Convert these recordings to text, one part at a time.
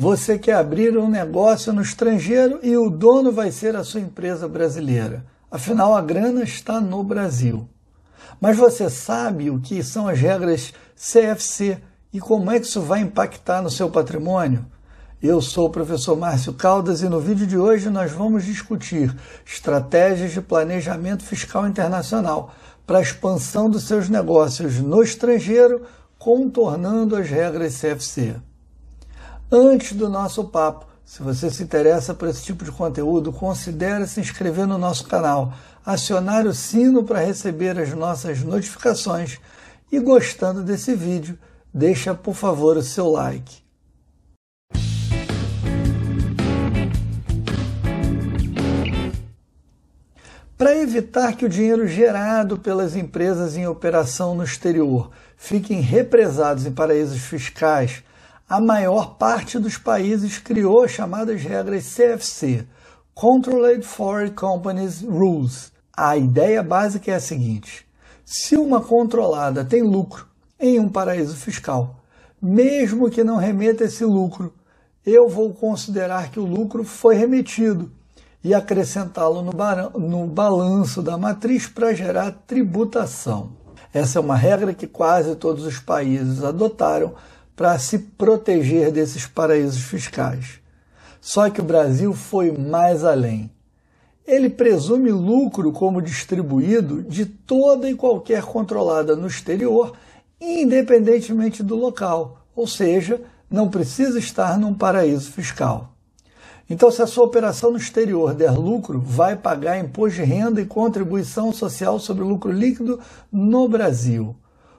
Você quer abrir um negócio no estrangeiro e o dono vai ser a sua empresa brasileira. Afinal, a grana está no Brasil. Mas você sabe o que são as regras CFC e como é que isso vai impactar no seu patrimônio? Eu sou o professor Márcio Caldas e no vídeo de hoje nós vamos discutir estratégias de planejamento fiscal internacional para a expansão dos seus negócios no estrangeiro, contornando as regras CFC. Antes do nosso papo, se você se interessa por esse tipo de conteúdo, considere se inscrever no nosso canal, acionar o sino para receber as nossas notificações e gostando desse vídeo, deixa por favor o seu like. Para evitar que o dinheiro gerado pelas empresas em operação no exterior fiquem represados em paraísos fiscais, a maior parte dos países criou as chamadas regras CFC, Controlled Foreign Companies Rules. A ideia básica é a seguinte: se uma controlada tem lucro em um paraíso fiscal, mesmo que não remeta esse lucro, eu vou considerar que o lucro foi remetido e acrescentá-lo no, no balanço da matriz para gerar tributação. Essa é uma regra que quase todos os países adotaram para se proteger desses paraísos fiscais. Só que o Brasil foi mais além. Ele presume lucro como distribuído de toda e qualquer controlada no exterior, independentemente do local, ou seja, não precisa estar num paraíso fiscal. Então, se a sua operação no exterior der lucro, vai pagar imposto de renda e contribuição social sobre o lucro líquido no Brasil.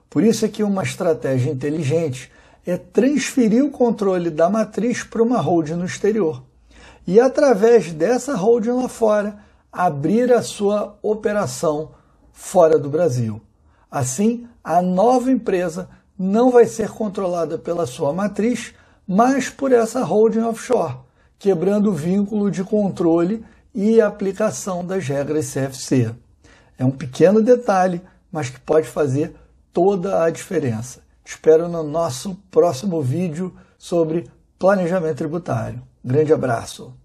Por isso é que uma estratégia inteligente é transferir o controle da matriz para uma holding no exterior. E através dessa holding lá fora, abrir a sua operação fora do Brasil. Assim, a nova empresa não vai ser controlada pela sua matriz, mas por essa holding offshore, quebrando o vínculo de controle e aplicação das regras CFC. É um pequeno detalhe, mas que pode fazer toda a diferença espero no nosso próximo vídeo sobre planejamento tributário. Grande abraço!